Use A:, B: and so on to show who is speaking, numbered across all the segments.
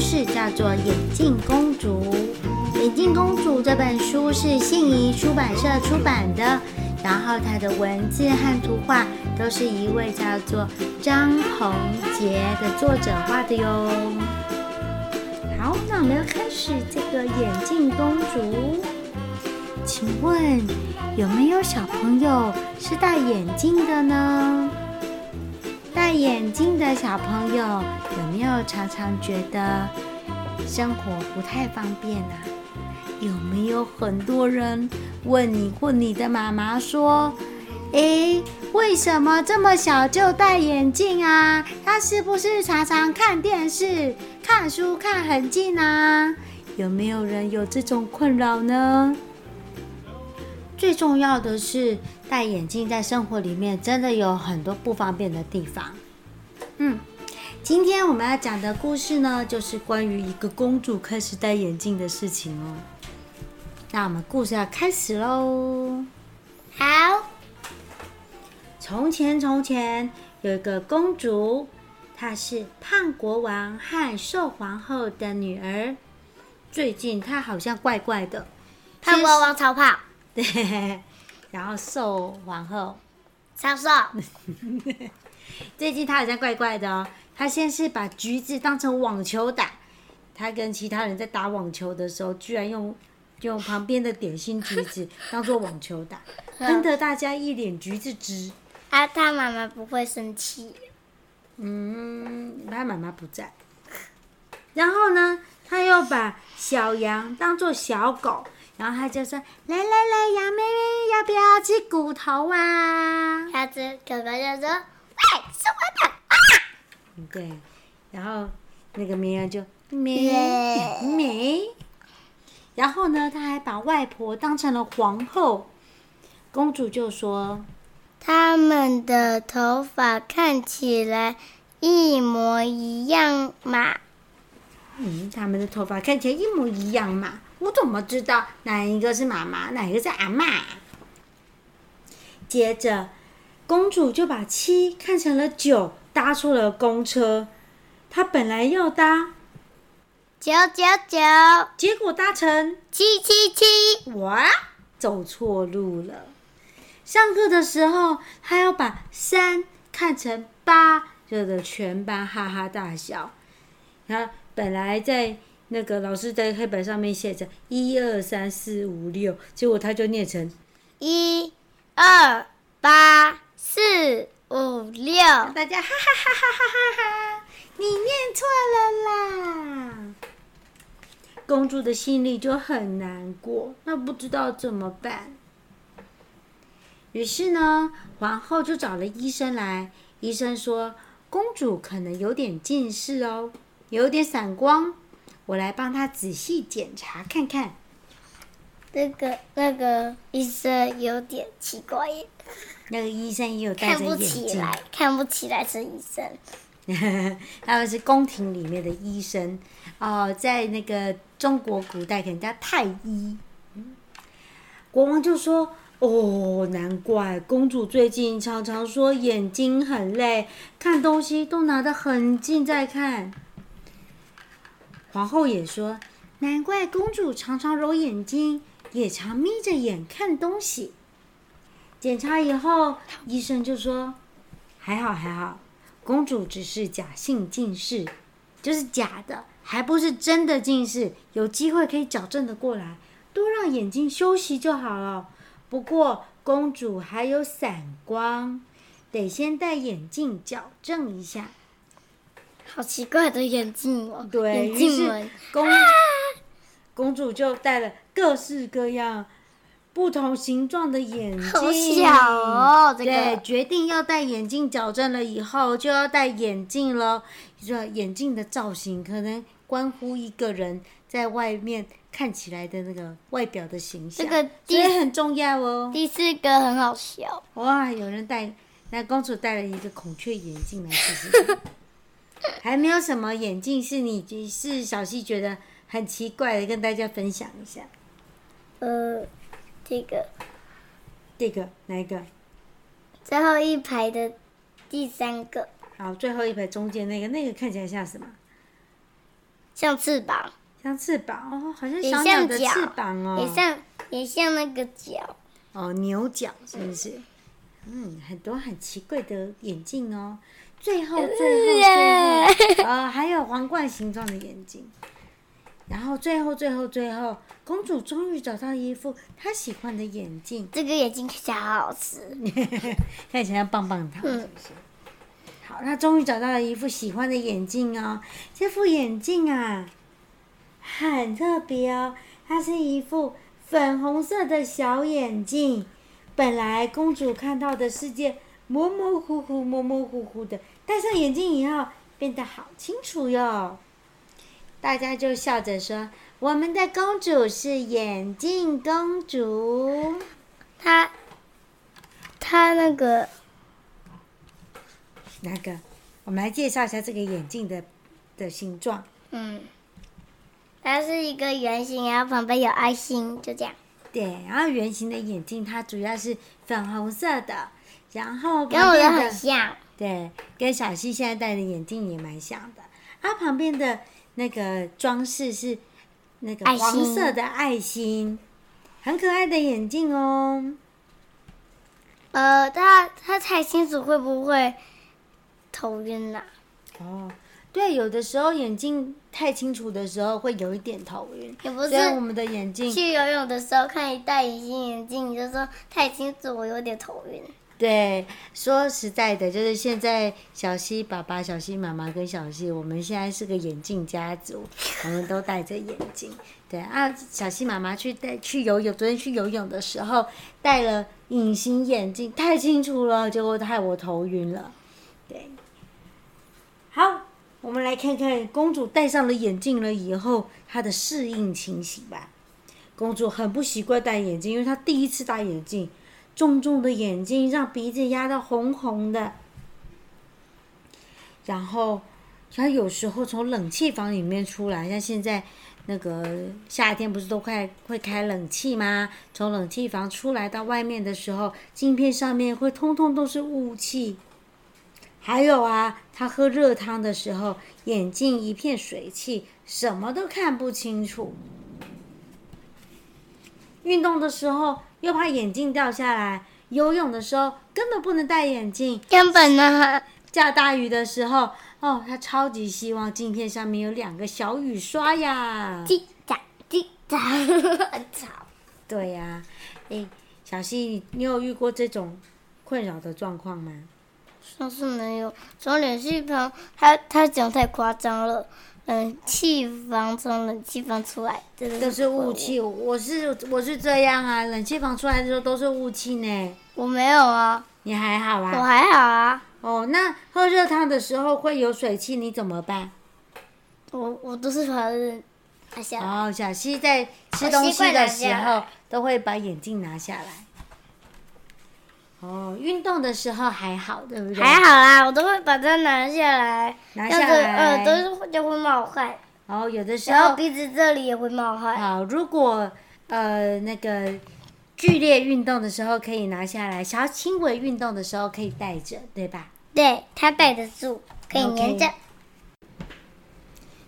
A: 事，叫做《眼镜公主》。《眼镜公主》这本书是信谊出版社出版的，然后它的文字和图画都是一位叫做张宏杰的作者画的哟。好，那我们要开始这个《眼镜公主》。请问有没有小朋友是戴眼镜的呢？戴眼镜的小朋友有没有常常觉得生活不太方便啊？有没有很多人问你，问你的妈妈说：“诶，为什么这么小就戴眼镜啊？他是不是常常看电视、看书看很近啊？”有没有人有这种困扰呢？最重要的是，戴眼镜在生活里面真的有很多不方便的地方。嗯，今天我们要讲的故事呢，就是关于一个公主开始戴眼镜的事情哦。那我们故事要开始喽。
B: 好。
A: 从前，从前有一个公主，她是胖国王和瘦皇后的女儿。最近她好像怪怪的，
B: 胖国王超胖。
A: 对，然后瘦皇后，
B: 超瘦。
A: 最近他好像怪怪的哦。他先是把橘子当成网球打，他跟其他人在打网球的时候，居然用用旁边的点心橘子 当做网球打，喷得大家一脸橘子汁。
B: 啊，他妈妈不会生气。
A: 嗯，他妈妈不在。然后呢，他又把小羊当做小狗。然后他就说：“来来来，羊妹妹要不要吃骨头啊？”
B: 下次哥哥就说：“喂，是我的啊！”
A: 对，然后那个绵羊就咩咩。然后呢，他还把外婆当成了皇后。公主就说：“
B: 他们的头发看起来一模一样嘛。”
A: 嗯，他们的头发看起来一模一样嘛。我怎么知道哪一个是妈妈，哪一个是阿妈？接着，公主就把七看成了九，搭错了公车。她本来要搭
B: 九九九，
A: 结果搭成
B: 七七七，
A: 哇，走错路了。上课的时候，她要把三看成八，惹得全班哈哈大笑。她本来在。那个老师在黑板上面写着一二三四五六，结果他就念成
B: 一二八四五六，
A: 大家哈哈哈哈哈哈哈！你念错了啦！公主的心里就很难过，那不知道怎么办。于是呢，皇后就找了医生来，医生说公主可能有点近视哦，有点散光。我来帮他仔细检查看看。
B: 那个那个医生有点奇怪耶。
A: 那个医生也有戴着眼镜。看不起来，
B: 看不起来是医生。
A: 他们是宫廷里面的医生哦，在那个中国古代，可能叫太医。国王就说：“哦，难怪公主最近常常说眼睛很累，看东西都拿得很近在看。”皇后也说：“难怪公主常常揉眼睛，也常眯着眼看东西。”检查以后，医生就说：“还好还好，公主只是假性近视，就是假的，还不是真的近视，有机会可以矫正的过来，多让眼睛休息就好了。不过公主还有散光，得先戴眼镜矫正一下。”
B: 好奇怪的眼镜哦！
A: 对，
B: 眼镜们
A: 公、啊、公主就戴了各式各样、不同形状的眼镜。
B: 好小哦，这个。
A: 对，决定要戴眼镜矫正了以后，就要戴眼镜了。这眼镜的造型可能关乎一个人在外面看起来的那个外表的形象，这个也很重要哦。
B: 第四个很好笑。
A: 哇，有人戴，那公主戴了一个孔雀眼镜来试试。还没有什么眼镜是你是小溪觉得很奇怪的，跟大家分享一下。
B: 呃，这个，
A: 这个哪一个？
B: 最后一排的第三个。
A: 好，最后一排中间那个，那个看起来像什么？
B: 像翅膀。
A: 像翅膀哦，好像小鸟的翅膀哦。
B: 也像也像那个角。
A: 哦，牛角是不是？嗯，很多很奇怪的眼镜哦。最后，最后，最后，呃，还有皇冠形状的眼镜。然后最后，最后，最后，公主终于找到一副她喜欢的眼镜。
B: 这个眼镜看起来好好吃，
A: 看起来像棒棒糖，是不是？好，她终于找到了一副喜欢的眼镜哦。这副眼镜啊，很特别哦，它是一副粉红色的小眼镜。本来公主看到的世界模模糊糊、模模糊糊的，戴上眼镜以后变得好清楚哟。大家就笑着说：“我们的公主是眼镜公主。”
B: 她，她那个，
A: 那个，我们来介绍一下这个眼镜的的形状。
B: 嗯，它是一个圆形，然后旁边有爱心，就这样。
A: 对，然后圆形的眼镜它主要是粉红色的，然后
B: 跟我的很像。
A: 对，跟小溪现在戴的眼镜也蛮像的。它旁边的那个装饰是那个黄色的爱心，很可爱的眼镜哦。
B: 呃，他他太清楚会不会头晕呐？
A: 哦。对，有的时候眼镜太清楚的时候会有一点头晕。
B: 也不是
A: 我们的眼镜
B: 去游泳的时候看一戴隐形眼镜，你就说太清楚，我有点头晕。
A: 对，说实在的，就是现在小溪爸爸、小溪妈妈跟小溪，我们现在是个眼镜家族，我们都戴着眼镜。对啊，小溪妈妈去戴去游泳，昨天去游泳的时候戴了隐形眼镜，太清楚了，结果害我头晕了。对，好。我们来看看公主戴上了眼镜了以后，她的适应情形吧。公主很不习惯戴眼镜，因为她第一次戴眼镜，重重的眼睛让鼻子压得红红的。然后他有时候从冷气房里面出来，像现在那个夏天不是都快会开冷气吗？从冷气房出来到外面的时候，镜片上面会通通都是雾气。还有啊，他喝热汤的时候，眼镜一片水汽，什么都看不清楚。运动的时候又怕眼镜掉下来，游泳的时候根本不能戴眼镜。
B: 根本呢，
A: 下大雨的时候，哦，他超级希望镜片上面有两个小雨刷呀。
B: 叽喳叽喳，很吵。
A: 对呀、啊，哎，小溪，你有遇过这种困扰的状况吗？
B: 上次没有，从冷气房，他他讲太夸张了。冷气房从冷气房出来，这
A: 都是雾气。我是我是这样啊，冷气房出来的时候都是雾气呢。
B: 我没有啊，
A: 你还好啊？
B: 我还好啊。
A: 哦，那喝热汤的时候会有水汽，你怎么办？
B: 我我都是把它拿下来。
A: 哦，小溪在吃东西的时候都会把眼镜拿下来。哦，运动的时候还好，对不对？
B: 还好啦，我都会把它拿下来，
A: 拿下来，
B: 呃，都是就会冒汗。
A: 哦，有的时候，
B: 然后鼻子这里也会冒汗。
A: 好，如果呃那个剧烈运动的时候可以拿下来，想要轻微运动的时候可以戴着，对吧？
B: 对，它戴得住，可以粘着。Okay.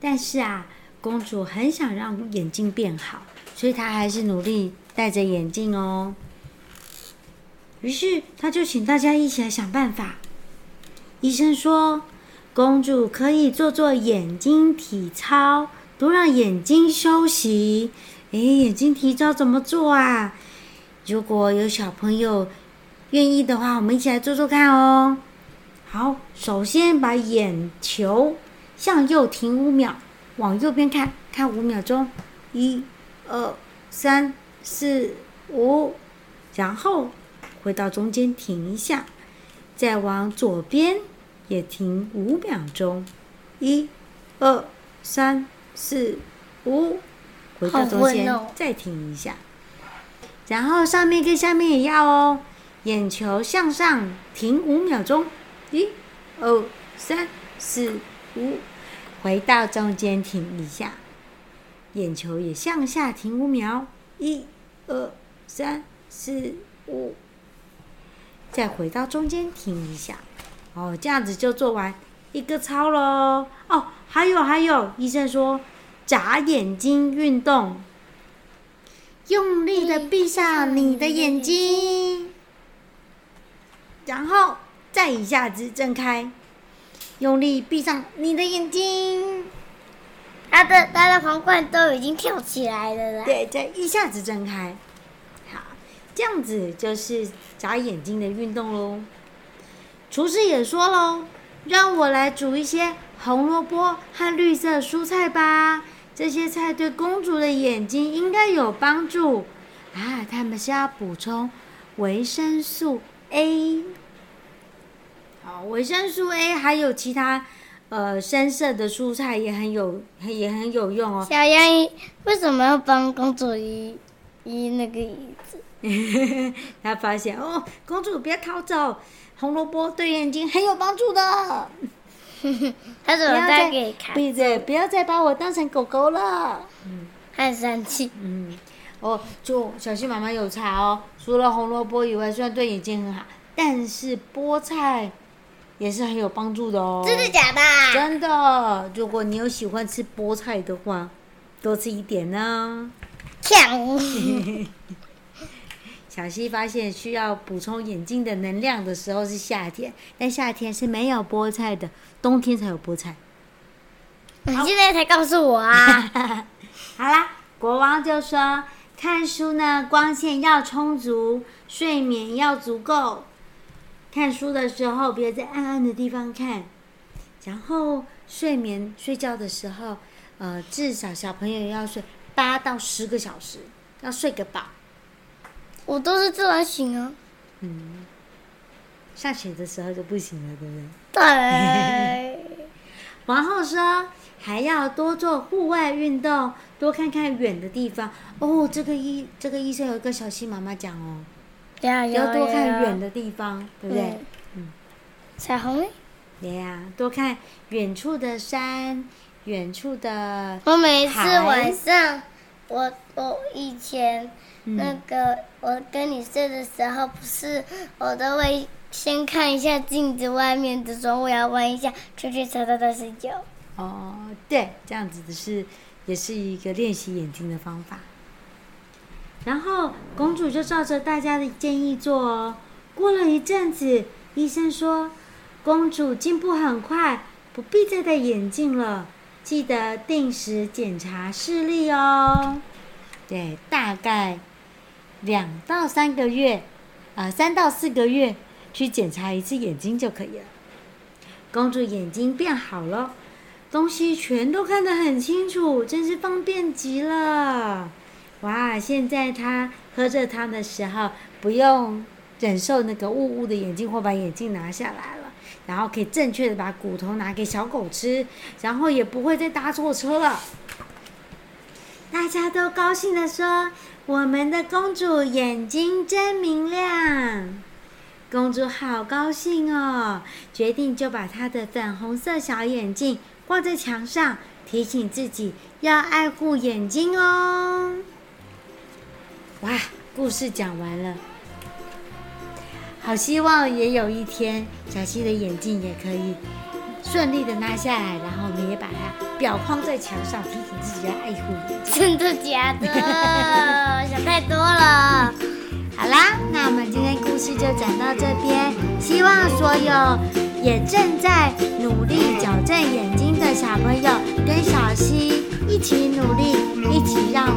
A: 但是啊，公主很想让眼睛变好，所以她还是努力戴着眼镜哦。于是他就请大家一起来想办法。医生说，公主可以做做眼睛体操，多让眼睛休息。诶，眼睛体操怎么做啊？如果有小朋友愿意的话，我们一起来做做看哦。好，首先把眼球向右停五秒，往右边看，看五秒钟，一、二、三、四、五，然后。回到中间停一下，再往左边也停五秒钟，一、二、三、四、五，回到中间再停一下，然后上面跟下面也要哦，眼球向上停五秒钟，一、二、三、四、五，回到中间停一下，眼球也向下停五秒，一、二、三、四、五。再回到中间停一下。哦，这样子就做完一个操喽。哦，还有还有，医生说眨眼睛运动，用力的闭上你的眼睛，然后再一下子睁开，用力闭上你的眼睛。
B: 他的他的皇冠都已经跳起来了啦。
A: 对，再一下子睁开。这样子就是眨眼睛的运动喽。厨师也说喽，让我来煮一些红萝卜和绿色蔬菜吧。这些菜对公主的眼睛应该有帮助啊！他们是要补充维生素 A。好，维生素 A 还有其他。呃，深色的蔬菜也很有，也很有用哦。
B: 小杨姨为什么要帮公主移移那个椅子？
A: 他发现哦，公主别逃走，红萝卜对眼睛很有帮助的。
B: 他怎么再给看？
A: 闭嘴！不要再把我当成狗狗了。嗯，
B: 很生气。
A: 嗯，哦，就小希妈妈有查哦，除了红萝卜以外，虽然对眼睛很好，但是菠菜。也是很有帮助的哦。
B: 真的假的？
A: 真的。如果你有喜欢吃菠菜的话，多吃一点呢。小溪发现需要补充眼睛的能量的时候是夏天，但夏天是没有菠菜的，冬天才有菠菜。
B: 你现在才告诉我啊！
A: 好啦，国王就说，看书呢，光线要充足，睡眠要足够。看书的时候，别在暗暗的地方看。然后睡眠睡觉的时候，呃，至少小朋友要睡八到十个小时，要睡个饱。
B: 我都是自然醒啊。
A: 嗯。下雪的时候就不行了，对不对？
B: 对。
A: 王后说，还要多做户外运动，多看看远的地方。哦，这个医这个医生有个小溪妈妈讲哦。要多看远的地方，对不对？嗯，
B: 彩虹呢？
A: 对呀，多看远处的山，远处的。
B: 我每次晚上，我我以前那个我跟你睡的时候，不是我都会先看一下镜子外面的时候，我要问一下，出去擦擦再睡觉。
A: 哦，对，这样子的是也是一个练习眼睛的方法。然后公主就照着大家的建议做哦。过了一阵子，医生说，公主进步很快，不必再戴眼镜了。记得定时检查视力哦。对，大概两到三个月，啊、呃，三到四个月去检查一次眼睛就可以了。公主眼睛变好了，东西全都看得很清楚，真是方便极了。哇！现在她喝着汤的时候，不用忍受那个雾雾的眼睛，或把眼镜拿下来了，然后可以正确的把骨头拿给小狗吃，然后也不会再搭错车了。大家都高兴的说：“我们的公主眼睛真明亮。”公主好高兴哦，决定就把她的粉红色小眼镜挂在墙上，提醒自己要爱护眼睛哦。哇，故事讲完了，好希望也有一天，小溪的眼镜也可以顺利的拿下来，然后我们也把它裱框在墙上，提醒自己要爱护眼睛。
B: 真的假的？想太多了。
A: 好啦，那我们今天故事就讲到这边，希望所有也正在努力矫正眼睛的小朋友跟小溪一起努力，一起让。